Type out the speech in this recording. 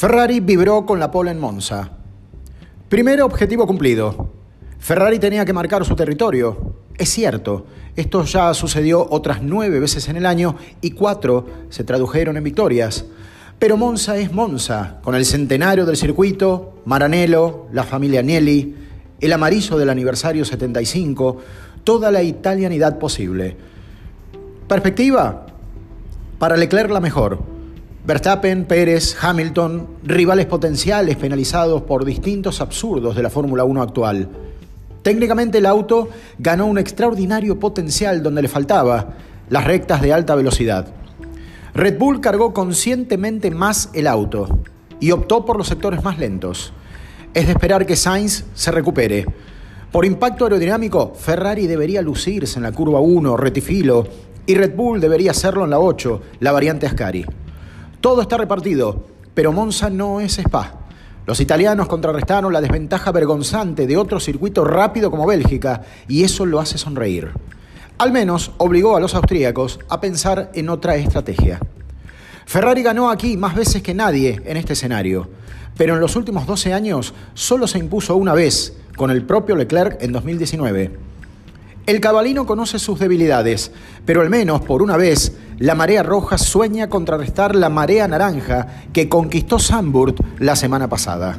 Ferrari vibró con la pole en Monza. Primer objetivo cumplido. Ferrari tenía que marcar su territorio. Es cierto, esto ya sucedió otras nueve veces en el año y cuatro se tradujeron en victorias. Pero Monza es Monza, con el centenario del circuito, Maranello, la familia Agnelli, el amarillo del aniversario 75, toda la italianidad posible. ¿Perspectiva? Para Leclerc la mejor. Verstappen, Pérez, Hamilton, rivales potenciales penalizados por distintos absurdos de la Fórmula 1 actual. Técnicamente el auto ganó un extraordinario potencial donde le faltaba las rectas de alta velocidad. Red Bull cargó conscientemente más el auto y optó por los sectores más lentos. Es de esperar que Sainz se recupere. Por impacto aerodinámico, Ferrari debería lucirse en la curva 1, retifilo, y Red Bull debería hacerlo en la 8, la variante Ascari. Todo está repartido, pero Monza no es Spa. Los italianos contrarrestaron la desventaja vergonzante de otro circuito rápido como Bélgica y eso lo hace sonreír. Al menos obligó a los austríacos a pensar en otra estrategia. Ferrari ganó aquí más veces que nadie en este escenario, pero en los últimos 12 años solo se impuso una vez, con el propio Leclerc en 2019. El cabalino conoce sus debilidades, pero al menos por una vez la marea roja sueña contrarrestar la marea naranja que conquistó Samburt la semana pasada.